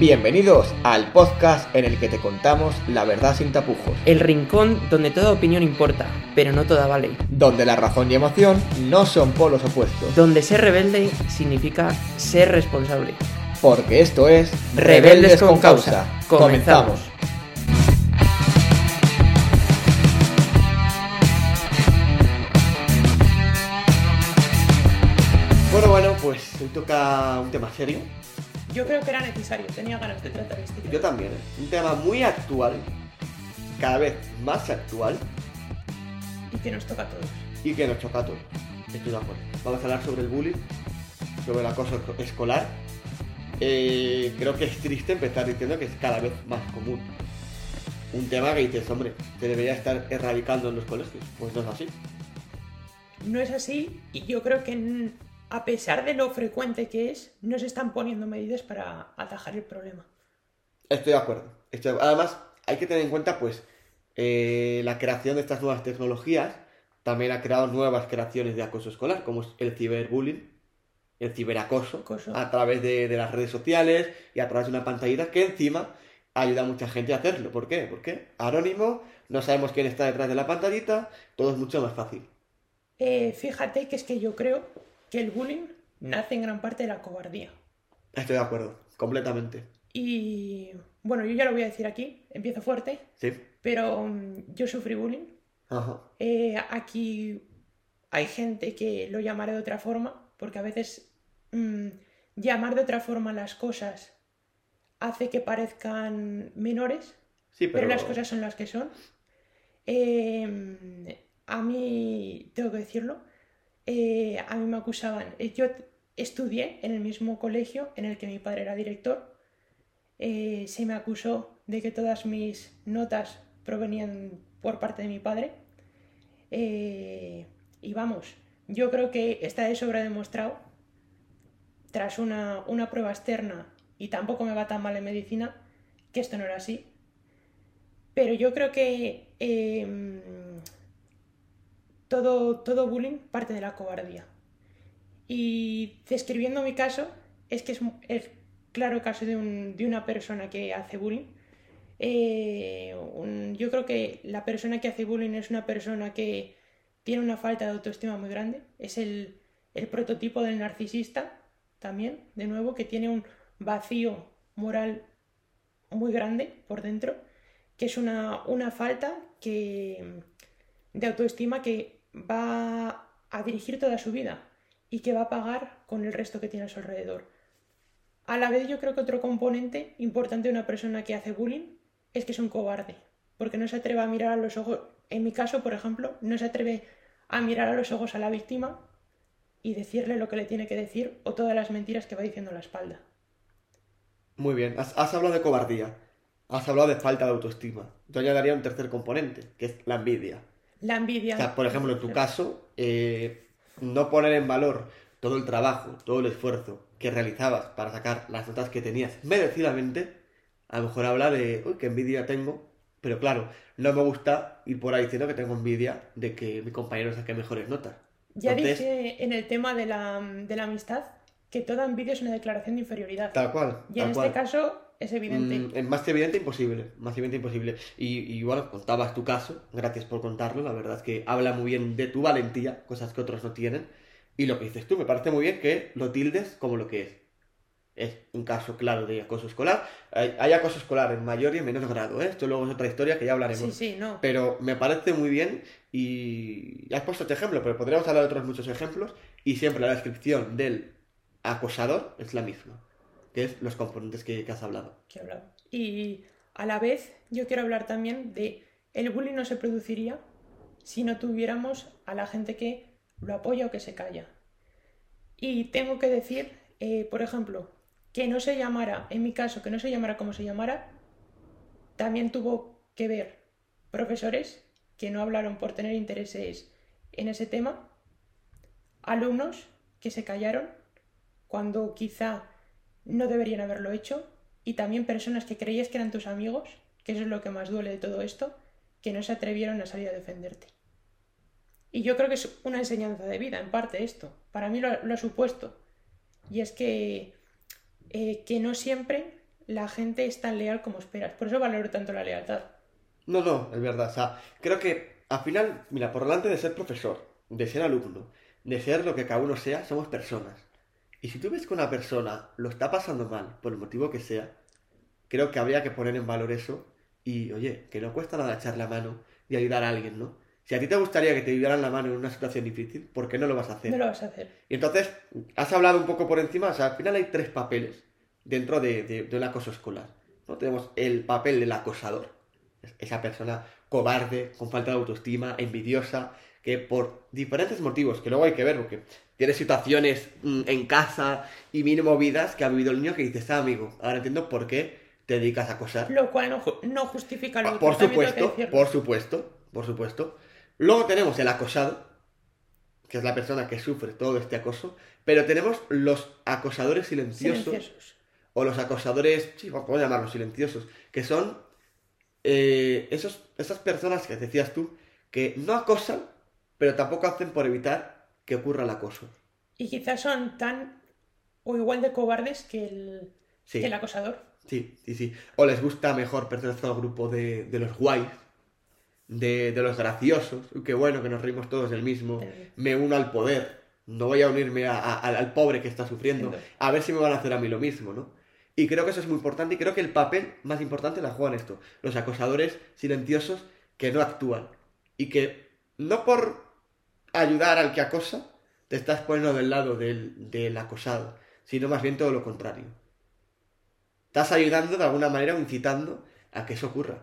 Bienvenidos al podcast en el que te contamos la verdad sin tapujos, El rincón donde toda opinión importa, pero no toda vale. donde la razón y emoción no son polos opuestos, Donde ser rebelde significa ser responsable. porque esto es Rebeldes con Causa. Comenzamos. Bueno, bueno, pues hoy toca un tema serio. Yo creo que era necesario, tenía ganas de tratar este tema. Yo también, ¿eh? Un tema muy actual, cada vez más actual Y que nos toca a todos. y que nos choca a todos. Estoy de acuerdo. Vamos a hablar sobre el bullying, sobre el acoso esco- escolar. Eh, creo que es triste empezar diciendo que es cada vez más común. Un tema que dices, hombre, se debería estar erradicando en los colegios. Pues no es así. No es así y yo creo que a pesar de lo frecuente que es, no se están poniendo medidas para atajar el problema. Estoy de acuerdo. Estoy- Además, hay que tener en cuenta, pues, eh, la creación de estas nuevas tecnologías también ha creado nuevas creaciones de acoso escolar, como es el ciberbullying, el ciberacoso, Acoso. a través de, de las redes sociales y a través de una pantallita que encima ayuda a mucha gente a hacerlo. ¿Por qué? Porque anónimo, no sabemos quién está detrás de la pantallita, todo es mucho más fácil. Eh, fíjate que es que yo creo que el bullying nace en gran parte de la cobardía. Estoy de acuerdo, completamente. Y bueno, yo ya lo voy a decir aquí, empiezo fuerte, Sí. pero mm, yo sufrí bullying. Ajá. Eh, aquí hay gente que lo llamará de otra forma, porque a veces mm, llamar de otra forma las cosas hace que parezcan menores, Sí, pero, pero, las cosas son las que son. Eh, a mí, tengo que decirlo, eh, a mí me acusaban. eh, Yo estudié en el mismo colegio en el que mi padre era director. Eh, se me acusó de que todas mis notas provenían por parte de mi padre. Y vamos, yo creo que está de sobra demostrado, tras una, una prueba externa, y tampoco me va tan mal en medicina, que esto no era así. Pero yo creo que eh, todo, todo bullying parte de la cobardía. Y describiendo mi caso, es que es el claro caso de, un- de una persona que hace bullying. Eh, yo creo que la persona que hace bullying es una persona que tiene una falta de autoestima muy grande. Es el, el prototipo del narcisista también, de nuevo, que tiene un vacío moral muy grande por dentro, que es una, una falta que, de autoestima que va a dirigir toda su vida y que va a pagar con el resto que tiene a su alrededor. A la vez yo creo que otro componente importante de una persona que hace bullying es que es un cobarde, porque no se atreve a mirar a los ojos, en mi caso, por ejemplo, no se atreve a mirar a los ojos a la víctima y decirle lo que le tiene que decir o todas las mentiras que va diciendo a la espalda. Muy bien, has, has hablado de cobardía, has hablado de falta de autoestima. Yo añadiría un tercer componente, que es la envidia. La envidia. O sea, por ejemplo, en tu caso, eh, no poner en valor todo el trabajo, todo el esfuerzo que realizabas para sacar las notas que tenías merecidamente, a lo mejor habla de, uy, qué envidia tengo. Pero claro, no me gusta ir por ahí diciendo que tengo envidia de que mi compañero saque mejores notas. Ya Entonces, dije en el tema de la, de la amistad que toda envidia es una declaración de inferioridad. Tal cual. y en este caso es evidente. Mm, es más que evidente imposible, más evidente imposible. Y, y bueno, contabas tu caso, gracias por contarlo, la verdad es que habla muy bien de tu valentía, cosas que otros no tienen. Y lo que dices tú, me parece muy bien que lo tildes como lo que es. Es un caso claro de acoso escolar. Hay, hay acoso escolar en mayor y en menor grado, ¿eh? Esto luego es otra historia que ya hablaremos. sí, sí, no. Pero me parece muy bien y has puesto este ejemplo, pero podríamos hablar de otros muchos ejemplos y siempre la descripción del acosador es la misma, que es los componentes que, has hablado. que he hablado. Y a la vez yo quiero hablar también de el bullying no se produciría si no tuviéramos a la gente que lo apoya o que se calla. Y tengo que decir, eh, por ejemplo, que no se llamara, en mi caso, que no se llamara como se llamara, también tuvo que ver profesores que no hablaron por tener intereses en ese tema, alumnos que se callaron cuando quizá no deberían haberlo hecho y también personas que creías que eran tus amigos, que eso es lo que más duele de todo esto, que no se atrevieron a salir a defenderte. Y yo creo que es una enseñanza de vida, en parte esto. Para mí lo, lo ha supuesto. Y es que, eh, que no siempre la gente es tan leal como esperas. Por eso valoro tanto la lealtad. No, no, es verdad. O sea, creo que al final, mira, por delante de ser profesor, de ser alumno, de ser lo que cada uno sea, somos personas. Y si tú ves que una persona lo está pasando mal, por el motivo que sea, creo que habría que poner en valor eso y, oye, que no cuesta nada echar la mano y ayudar a alguien, ¿no? Si a ti te gustaría que te ayudaran la mano en una situación difícil, ¿por qué no lo vas a hacer? No lo vas a hacer. Y entonces, has hablado un poco por encima, o sea, al final hay tres papeles dentro de, de, del acoso escolar. ¿no? Tenemos el papel del acosador, esa persona cobarde, con falta de autoestima, envidiosa, que por diferentes motivos, que luego hay que ver, porque tiene situaciones mm, en casa y mil movidas que ha vivido el niño que dices, ah, amigo, ahora entiendo por qué te dedicas a acosar. Lo cual no, no justifica lo Ah, Por supuesto, por supuesto, por supuesto. Luego tenemos el acosado, que es la persona que sufre todo este acoso, pero tenemos los acosadores silenciosos, Silenciosos. o los acosadores, sí, podemos llamarlos silenciosos, que son eh, esos, esas personas que decías tú, que no acosan, pero tampoco hacen por evitar que ocurra el acoso. Y quizás son tan o igual de cobardes que el, Sí. que el acosador. Sí, sí, sí. O les gusta mejor pertenecer al grupo de, de los guays, de, de los graciosos. Qué bueno que nos reímos todos del mismo. Me uno al poder. No voy a unirme a- a- al, pobre que está sufriendo. A ver si me van a hacer a mí lo mismo, ¿no? Y creo que eso es muy importante. Y creo que el papel más importante la juegan esto. Los acosadores silenciosos que no actúan. Y que no por ayudar al que acosa, te estás poniendo del lado del, del acosado. Sino más bien todo lo contrario. Estás ayudando de alguna manera o incitando a que eso ocurra.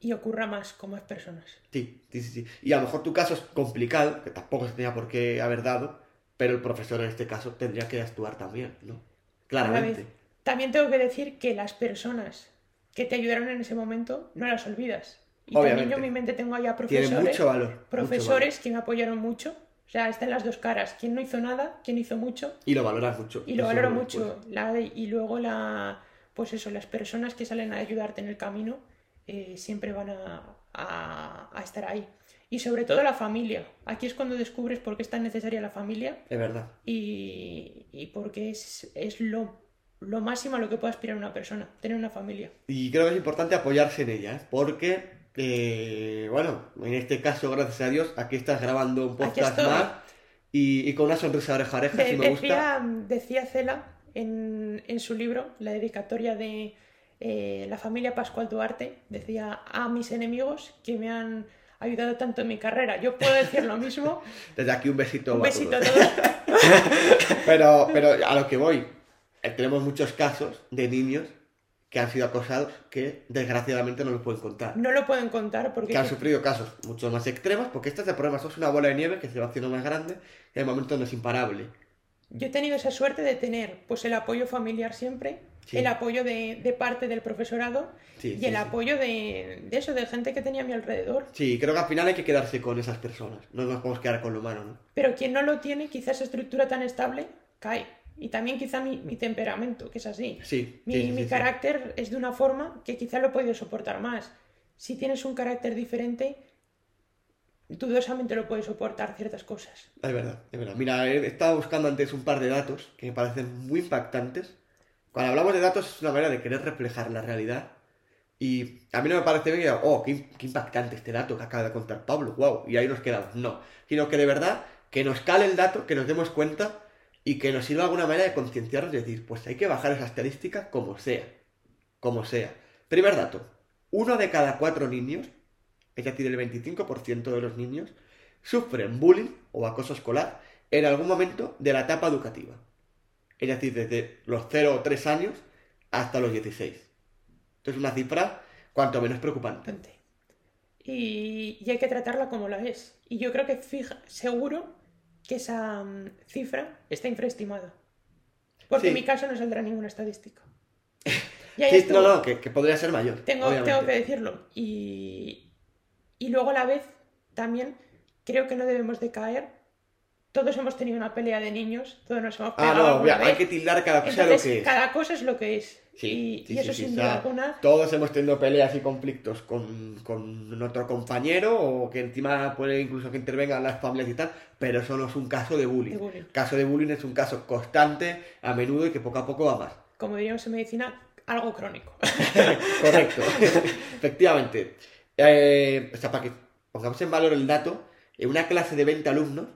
Y ocurra más con más personas. Sí, sí, sí, sí. Y a lo mejor tu caso es complicado, que tampoco se tenía por qué haber dado, pero el profesor en este caso tendría que actuar también, ¿no? Claramente. vez, también tengo que decir que las personas que te ayudaron en ese momento no las olvidas. Y Obviamente. también yo en mi mente tengo ahí a Tiene profesores, mucho valor. mucho profesores que me apoyaron mucho. O sea, están las dos caras. Quien no hizo nada, quien hizo mucho. valor. Y lo valoras mucho. Y lo valoro mucho. La, y luego la, pues eso, las personas que salen a ayudarte en el camino eh, siempre van a, a- a estar ahí. Y sobre todo la familia. Aquí es cuando descubres por qué es tan necesaria la familia Es verdad. y, y porque es, es lo, lo máximo a lo que puede aspirar una persona, tener una familia. Y creo que es importante apoyarse en ella, ¿eh? porque, eh, bueno, en este caso, gracias a Dios, aquí estás grabando un podcast más y, y con una sonrisa oreja oreja, De- si me gusta. decía, decía Cela en, en su libro, la dedicatoria de eh, la familia Pascual Duarte, decía a mis enemigos que me han ayudado tanto en mi carrera. Yo puedo decir lo mismo. Desde aquí un besito. Un besito a todos. todos. Pero, pero a lo que voy, eh, tenemos muchos casos de niños que han sido acosados que desgraciadamente no los pueden contar. No lo pueden contar porque Que han sufrido casos mucho más extremos, porque este es el problema, esto es una bola de nieve que se va haciendo más grande y de momento no es imparable. yo he tenido esa suerte de tener pues el apoyo familiar siempre, Sí. el apoyo de, de parte del profesorado Sí, y sí, el apoyo de, de eso, de gente que tenía a mi alrededor. Sí, creo que al final hay que quedarse con esas personas, no nos podemos quedar con lo humano, ¿no? Pero quien no lo tiene, quizás esa estructura tan estable, cae. Y también quizá mi, mi temperamento, que es así. Sí, Mi, sí, mi sí, carácter es de una forma que quizá lo he podido soportar más. Si tienes un carácter diferente, dudosamente lo puedes soportar ciertas cosas. Es verdad, es verdad. Mira, he estado buscando antes un par de datos que me parecen muy impactantes. Cuando hablamos de datos es una manera de querer reflejar la realidad. Y a mí no me parece bien que oh, qué, qué impactante este dato que acaba de contar Pablo, wow, y ahí nos quedamos. No, sino que de verdad que nos cale el dato, que nos demos cuenta y que nos sirva alguna manera de concienciarnos y decir, pues hay que bajar esa estadística como sea. Como sea. Primer dato, uno de cada cuatro niños, es decir, el 25% de los niños, sufren bullying o acoso escolar en algún momento de la etapa educativa. Es decir, desde los 0 o 3 años hasta los 16. Esto es una cifra cuanto menos preocupante. Y, y hay que tratarla como la es. Y yo creo que fija, seguro que esa mm, cifra está infraestimada. Porque Sí. en mi caso no saldrá ninguna estadística. Sí, no, no, que, que podría ser mayor. Tengo, tengo que decirlo. Y, y luego a la vez también creo que no debemos de caer. Todos hemos tenido una pelea de niños, todos nos hemos Ah, pegado no, alguna hay que tildar cada cosa Entonces, lo que es. cada cosa es lo que es. Sí, y, sí, y eso sí, sin duda alguna. Todos hemos tenido peleas y conflictos con, con nuestro compañero o que encima puede incluso que intervengan las familias y tal, pero eso no es un caso de bullying. De bullying. Caso de bullying es un caso constante, a menudo y que poco a poco va más. Como diríamos en medicina, algo crónico. Correcto. Efectivamente. Eh, o sea, para que pongamos en valor el dato, en una clase de 20 alumnos,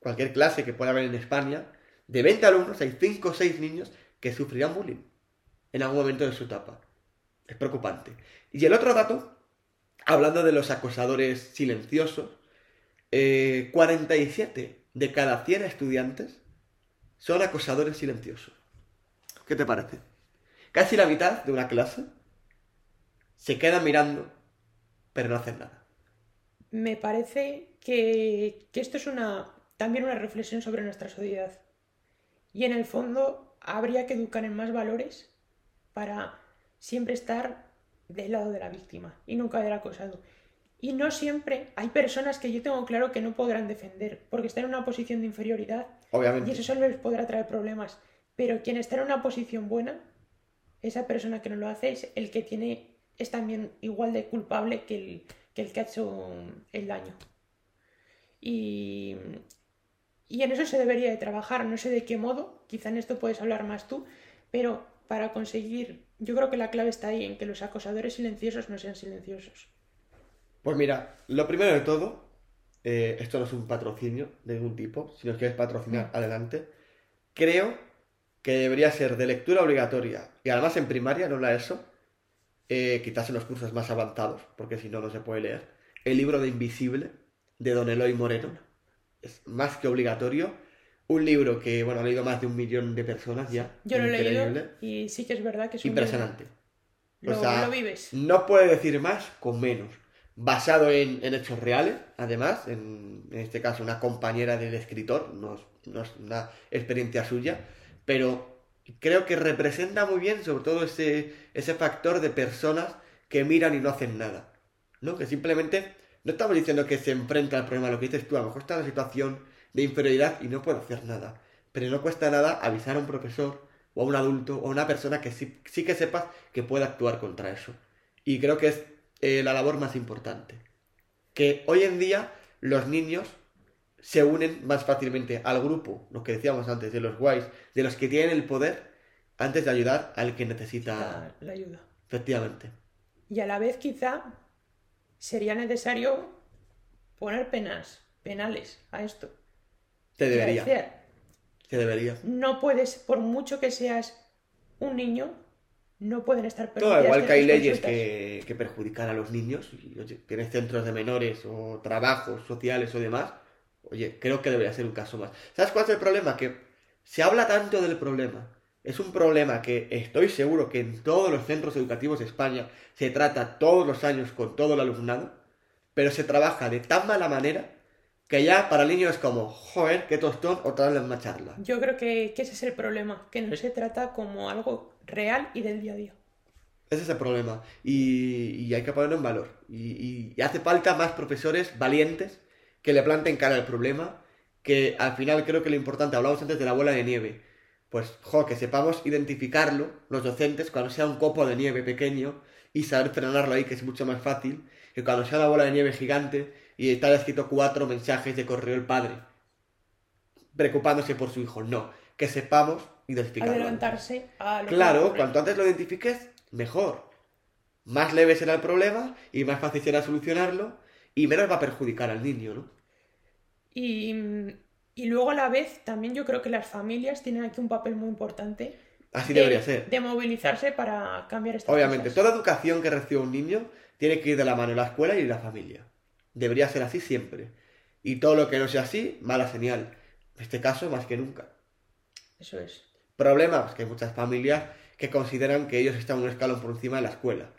cualquier clase que pueda haber en España, de 20 alumnos hay 5 o 6 niños que sufrirán bullying en algún momento de su etapa. Es preocupante. Y el otro dato, hablando de los acosadores silenciosos, eh, 47 de cada 100 estudiantes son acosadores silenciosos. ¿Qué te parece? Casi la mitad de una clase se queda mirando, pero no hacen nada. Me parece que, que esto es una, también una reflexión sobre nuestra sociedad. Y en el fondo habría que educar en más valores para siempre estar del lado de la víctima y nunca del acosado. Y no siempre hay personas que yo tengo claro que no podrán defender porque están en una posición de inferioridad Obviamente. y eso solo les podrá traer problemas. Pero quien está en una posición buena, esa persona que no lo hace es el que tiene es también igual de culpable que el que, el que ha hecho el daño. Y, y en eso se debería de trabajar, no sé de qué modo, quizá en esto puedes hablar más tú, pero para conseguir, yo creo que la clave está ahí, en que los acosadores silenciosos no sean silenciosos. Pues mira, lo primero de todo, eh, esto no es un patrocinio de ningún tipo, si nos quieres patrocinar, adelante. Creo que debería ser de lectura obligatoria, y además en primaria, no la ESO, eh, quizás en los cursos más avanzados, porque si no, no se puede leer, el libro de Invisible, de Don Eloy Moreno. Es más que obligatorio. Un libro que, bueno, ha leído más de un millón de personas ya. Yo lo he leído y sí que es verdad que es un Impresionante. Lo, O sea, lo vives. No puede decir más con menos. Basado en, en hechos reales, además, en, en este caso una compañera del escritor, no es, no es una experiencia suya, pero creo que representa muy bien sobre todo ese, ese factor de personas que miran y no hacen nada. ¿No? Que simplemente, no estamos diciendo que se enfrenta al problema, lo que dices tú, a lo mejor está en una situación de inferioridad y no puede hacer nada. Pero no cuesta nada avisar a un profesor o a un adulto o a una persona que sí, sí que sepas que puede actuar contra eso. Y creo que es eh, la labor más importante. Que hoy en día los niños se unen más fácilmente al grupo, lo que decíamos antes, de los guays, de los que tienen el poder, antes de ayudar al que necesita. La, la ayuda. Efectivamente. Y a la vez quizá sería necesario poner penas, penales a esto. Quiero debería. decir, Se debería. no puedes, por mucho que seas un niño, no pueden estar No, permitidas igual que hay leyes que, que perjudican a los niños, y oye, tienes centros de menores o trabajos sociales o demás, oye, creo que debería ser un caso más. ¿Sabes cuál es el problema? Que se habla tanto del problema. Es un problema que estoy seguro que en todos los centros educativos de España se trata todos los años con todo el alumnado, pero se trabaja de tan mala manera que ya para el niño es como, joder, qué tostón, otra vez misma charla. Yo creo que, que ese es el problema, que no se trata como algo real y del día a día. Ese es el problema. Y, y hay que ponerlo en valor. Y, y- y hace falta más profesores valientes que le planten cara al problema. Que al final creo que lo importante, hablamos antes de la bola de nieve. Pues, jo, que sepamos identificarlo, los docentes, cuando sea un copo de nieve pequeño y saber frenarlo ahí, que es mucho más fácil, que cuando sea una bola de nieve gigante y está escrito cuatro mensajes de correo el padre, preocupándose por su hijo. No, que sepamos identificarlo. Adelantarse a lo Claro, cuanto antes lo identifiques, mejor. Más leve será el problema y más fácil será solucionarlo y menos va a perjudicar al niño, ¿no? Y, y luego a la vez también yo creo que las familias tienen aquí un papel muy importante Así de, debería ser. de movilizarse para cambiar estas Obviamente, cosas. toda educación que recibe un niño tiene que ir de la mano la escuela y la familia. Debería ser así siempre. Y todo lo que no sea así, mala señal. En este caso, más que nunca. Eso es. Problema, pues que hay muchas familias que consideran que ellos están un escalón por encima de la escuela.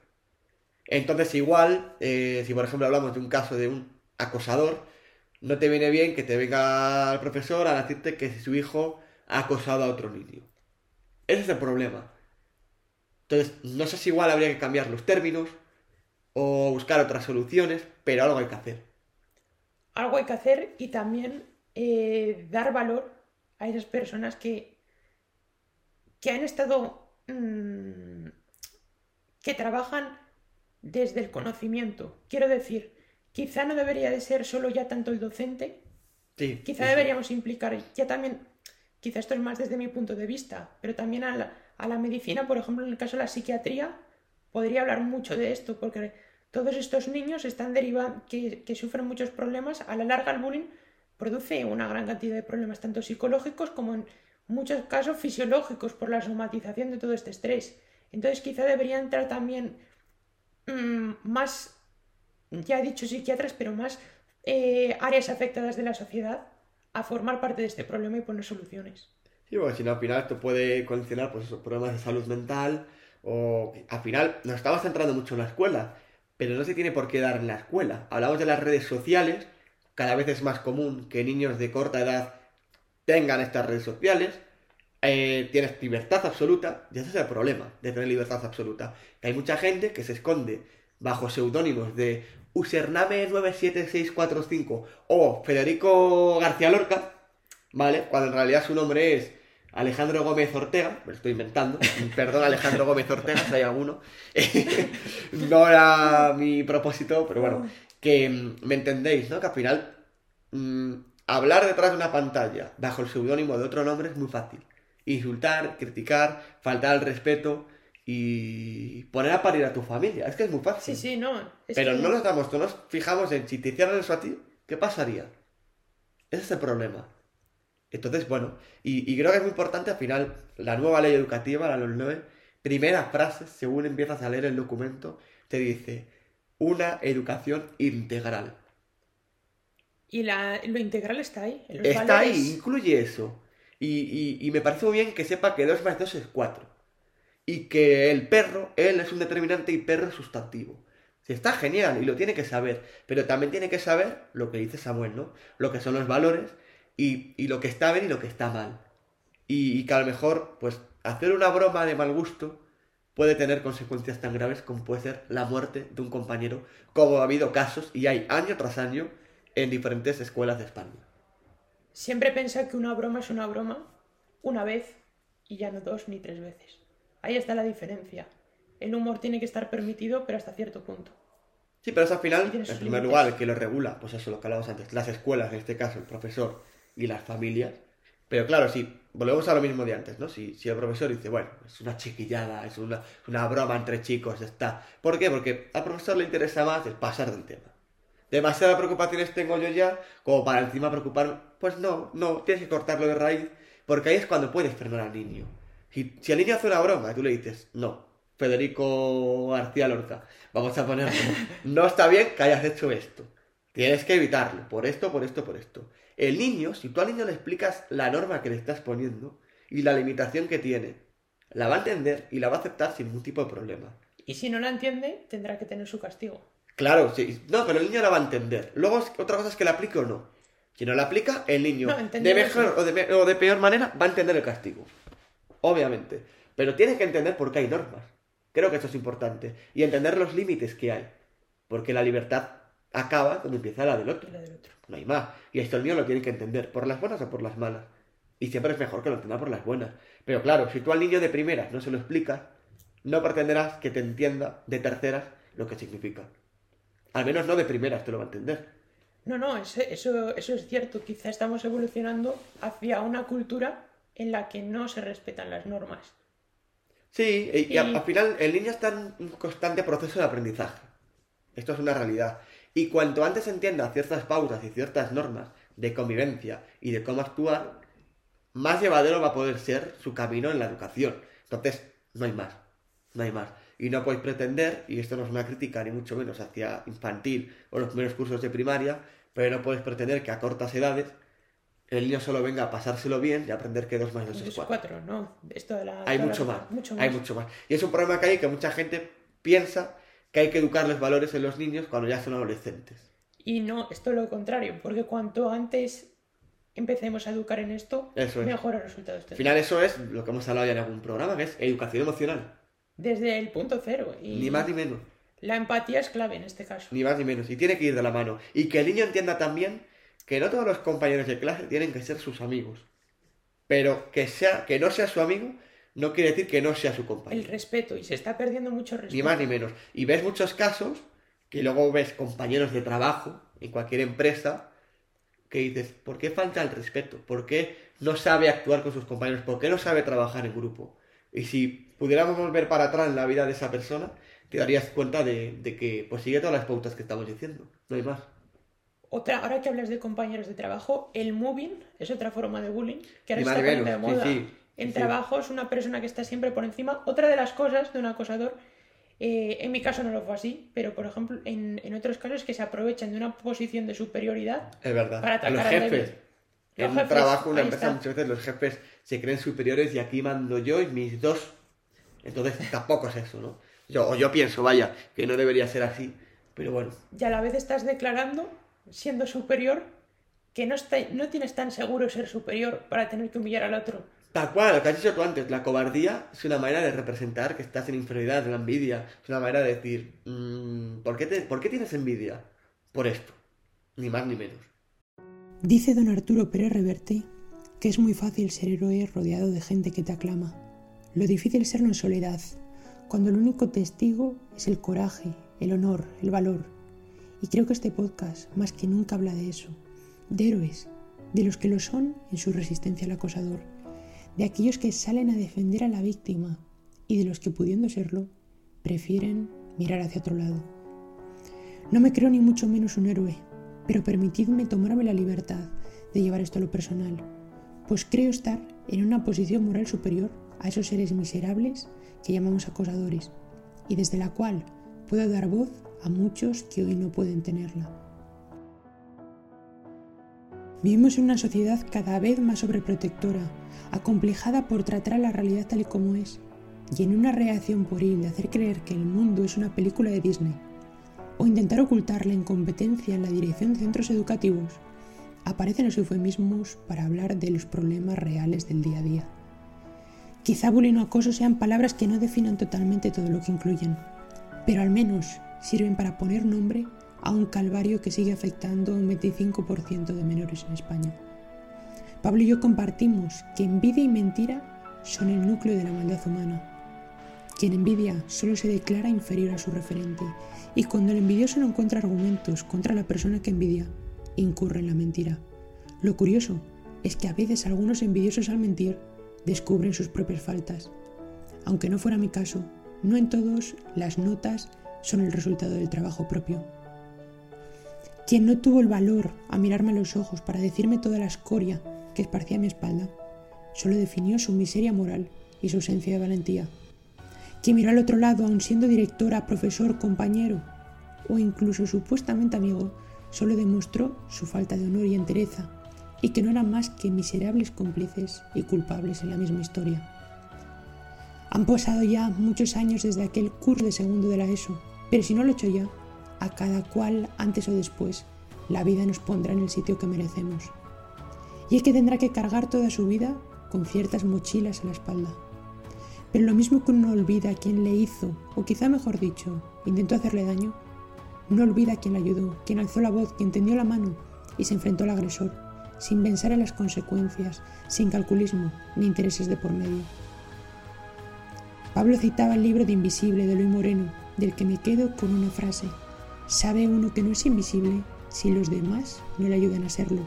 Entonces, igual, eh, si por ejemplo hablamos de un caso de un acosador, no te viene bien que te venga el profesor a decirte que su hijo ha acosado a otro niño. Ese es el problema. Entonces, no sé si igual habría que cambiar los términos o buscar otras soluciones, pero algo hay que hacer. Algo hay que hacer y también eh, dar valor a esas personas que, que han estado, mm, que trabajan desde el conocimiento. Quiero decir, quizá no debería de ser solo ya tanto el docente, Sí, Quizá sí, sí. deberíamos implicar ya también, quizá esto es más desde mi punto de vista, pero también a, la- a la medicina, por ejemplo, en el caso de la psiquiatría, podría hablar mucho de esto, porque todos estos niños están derivando, que, que sufren muchos problemas, a la larga el bullying produce una gran cantidad de problemas, tanto psicológicos como en muchos casos fisiológicos, por la somatización de todo este estrés. Entonces quizá debería entrar también mmm, más, ya he dicho psiquiatras, pero más eh, áreas afectadas de la sociedad a formar parte de este problema y poner soluciones. Sí, porque si no, al final esto puede condicionar pues, esos problemas de salud mental o al final nos estamos centrando mucho en la escuela, pero no se tiene por qué dar en la escuela. Hablamos de las redes sociales, cada vez es más común que niños de corta edad tengan estas redes sociales, eh, tienes libertad absoluta, y ese es el problema de tener libertad absoluta. Que hay mucha gente que se esconde bajo seudónimos de username 97645 o Federico García Lorca, ¿vale? Cuando en realidad su nombre es Alejandro Gómez Ortega, me lo estoy inventando, perdón Alejandro Gómez Ortega si hay alguno, no era mi propósito, pero bueno, que mm, me entendéis, ¿no? Que al final mmm, hablar detrás de una pantalla bajo el seudónimo de otro nombre es muy fácil. Insultar, criticar, faltar al respeto y poner a parir a tu familia. Es que es muy fácil. Sí, sí, no. Pero que... no nos damos, no nos fijamos en si te hicieran eso a ti, ¿qué pasaría? Ese es el problema. Entonces, bueno, y, y, creo que es muy importante al final la nueva ley educativa, la LOL 9, primera frase, según empiezas a leer el documento, te dice una educación integral. Y la, lo integral está ahí. está valores... ahí, incluye eso. Y, y, y, me parece muy bien que sepa que 2 más 2 es 4. Y que el perro, él es un determinante y perro es sustantivo. Sí, está genial y lo tiene que saber. Pero también tiene que saber lo que dice Samuel, ¿no? Lo que son los valores y, y lo que está bien y lo que está mal. Y, y, que a lo mejor, pues, hacer una broma de mal gusto puede tener consecuencias tan graves como puede ser la muerte de un compañero, como ha habido casos, y hay año tras año, en diferentes escuelas de España. Siempre pensé que una broma es una broma una vez y ya no dos ni tres veces. Ahí está la diferencia. El humor tiene que estar permitido, pero hasta cierto punto. Sí, pero es al final, en primer lugar, el que lo regula, pues eso, lo que hablábamos antes, las escuelas, en este caso, el profesor y las familias. Pero claro, si volvemos a lo mismo de antes, ¿no? Si, si el profesor dice, bueno, es una chiquillada, es una, una broma entre chicos, está. ¿Por qué? Porque al profesor le interesa más el pasar del tema. Demasiadas preocupaciones tengo yo ya como para encima preocuparme. Pues no, no, tienes que cortarlo de raíz, porque ahí es cuando puedes frenar al niño. Si, si el niño hace una broma tú le dices, no, Federico García Lorca, vamos a ponerlo, no está bien que hayas hecho esto. Tienes que evitarlo, por esto, por esto, por esto. El niño, si tú al niño le explicas la norma que le estás poniendo y la limitación que tiene, la va a entender y la va a aceptar sin ningún tipo de problema. Y si no la entiende, tendrá que tener su castigo. Claro, sí. No, pero el niño la va a entender. Luego, otra cosa es que la aplique o no. Si no la aplica, el niño, no, de mejor o de, o de peor manera, va a entender el castigo. Obviamente. Pero tiene que entender por qué hay normas. Creo que eso es importante. Y entender los límites que hay. Porque la libertad acaba cuando empieza la del otro. La del otro. No hay más. Y esto el niño lo tiene que entender. ¿Por las buenas o por las malas? Y siempre es mejor que lo entienda por las buenas. Pero claro, si tú al niño de primeras no se lo explicas, no pretenderás que te entienda de terceras lo que significa. Al menos no de primeras te lo va a entender. No, no, eso, eso, eso es cierto. Quizá estamos evolucionando hacia una cultura en la que no se respetan las normas. Sí, y, al, final el niño está en un constante proceso de aprendizaje. Esto es una realidad. Y cuanto antes entienda ciertas pautas y ciertas normas de convivencia y de cómo actuar, más llevadero va a poder ser su camino en la educación. Entonces, no hay más. No hay más. Y no podéis pretender, y esto no es una crítica ni mucho menos hacia infantil o los primeros cursos de primaria, pero no podéis pretender que a cortas edades el niño solo venga a pasárselo bien y a aprender que 2 más 2 es 4. no. Esto de la, hay mucho, la, más, mucho más. Hay mucho más. Y es un problema que hay que mucha gente piensa que hay que educarles valores en los niños cuando ya son adolescentes. Y no, esto es lo contrario, porque cuanto antes empecemos a educar en esto, eso es. mejor el resultado. Al final eso es lo que hemos hablado ya en algún programa, que es educación emocional. Desde el punto cero. Y ni más ni menos. La empatía es clave en este caso. Ni más ni menos. Y tiene que ir de la mano. Y que el niño entienda también que no todos los compañeros de clase tienen que ser sus amigos. Pero que, sea, que no sea su amigo no quiere decir que no sea su compañero. El respeto. Y se está perdiendo mucho respeto. Ni más ni menos. Y ves muchos casos que luego ves compañeros de trabajo en cualquier empresa que dices, ¿por qué falta el respeto? ¿Por qué no sabe actuar con sus compañeros? ¿Por qué no sabe trabajar en grupo? Y si pudiéramos volver para atrás en la vida de esa persona, te darías cuenta de, de que pues sigue todas las pautas que estamos diciendo. No hay más. Otra, ahora que hablas de compañeros de trabajo, el moving es otra forma de bullying que ahora está de moda. sí, sí, en sí. trabajo es una persona que está siempre por encima. Otra de las cosas de un acosador, eh, en mi caso no lo fue así, pero por ejemplo en, en otros casos es que se aprovechan de una posición de superioridad Es verdad. Para los atacar al jefes. débil. En Los un trabajo, una empresa, está. muchas veces los jefes se creen superiores y aquí mando yo y mis dos. Entonces tampoco es eso, ¿no? Yo, o yo pienso, vaya, que no debería ser así. Pero bueno, y a la vez estás declarando, siendo superior, que no, está, no tienes tan seguro ser superior para tener que humillar al otro. tal cual, lo que has dicho tú antes, la cobardía es una manera de representar que estás en inferioridad, la envidia. Es una manera de decir, mm, ¿por, qué te- ¿por qué tienes envidia? Por esto. Ni más ni menos. Dice don Arturo Pérez Reverte que es muy fácil ser héroe rodeado de gente que te aclama. Lo difícil es serlo en soledad, cuando el único testigo es el coraje, el honor, el valor. Y creo que este podcast más que nunca habla de eso, de héroes, de los que lo son en su resistencia al acosador, de aquellos que salen a defender a la víctima y de los que pudiendo serlo, prefieren mirar hacia otro lado. No me creo ni mucho menos un héroe, pero permitidme tomarme la libertad de llevar esto a lo personal, pues creo estar en una posición moral superior a esos seres miserables que llamamos acosadores, y desde la cual puedo dar voz a muchos que hoy no pueden tenerla. Vivimos en una sociedad cada vez más sobreprotectora, acomplejada por tratar la realidad tal y como es, y en una reacción pueril de hacer creer que el mundo es una película de Disney, o intentar ocultar la incompetencia en la dirección de centros educativos, aparecen los eufemismos para hablar de los problemas reales del día a día. Quizá bullying o acoso sean palabras que no definan totalmente todo lo que incluyen, pero al menos sirven para poner nombre a un calvario que sigue afectando a un 25% de menores en España. Pablo y yo compartimos que envidia y mentira son el núcleo de la maldad humana. Quien envidia solo se declara inferior a su referente y cuando el envidioso no encuentra argumentos contra la persona que envidia, incurre en la mentira. Lo curioso es que a veces algunos envidiosos al mentir descubren sus propias faltas. Aunque no fuera mi caso, no en todos las notas son el resultado del trabajo propio. Quien no tuvo el valor a mirarme a los ojos para decirme toda la escoria que esparcía mi espalda, solo definió su miseria moral y su ausencia de valentía. Quien miró al otro lado, aun siendo directora, profesor, compañero o incluso supuestamente amigo, solo demostró su falta de honor y entereza, y que no eran más que miserables cómplices y culpables en la misma historia. Han pasado ya muchos años desde aquel curso de segundo de la ESO, pero si no lo he hecho ya, a cada cual, antes o después, la vida nos pondrá en el sitio que merecemos. Y es que tendrá que cargar toda su vida con ciertas mochilas a la espalda. Pero lo mismo que uno olvida a quien le hizo, o quizá mejor dicho, intentó hacerle daño, no olvida a quien le ayudó, quien alzó la voz, quien tendió la mano y se enfrentó al agresor, sin pensar en las consecuencias, sin calculismo ni intereses de por medio. Pablo citaba el libro de Invisible de Luis Moreno, del que me quedo con una frase. Sabe uno que no es invisible si los demás no le ayudan a serlo.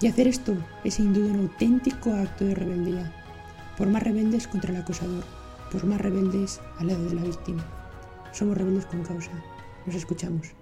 Y hacer esto es sin duda un auténtico acto de rebeldía, por más rebeldes contra el acosador, por más rebeldes al lado de la víctima. Somos rebeldes con causa. Nos escuchamos.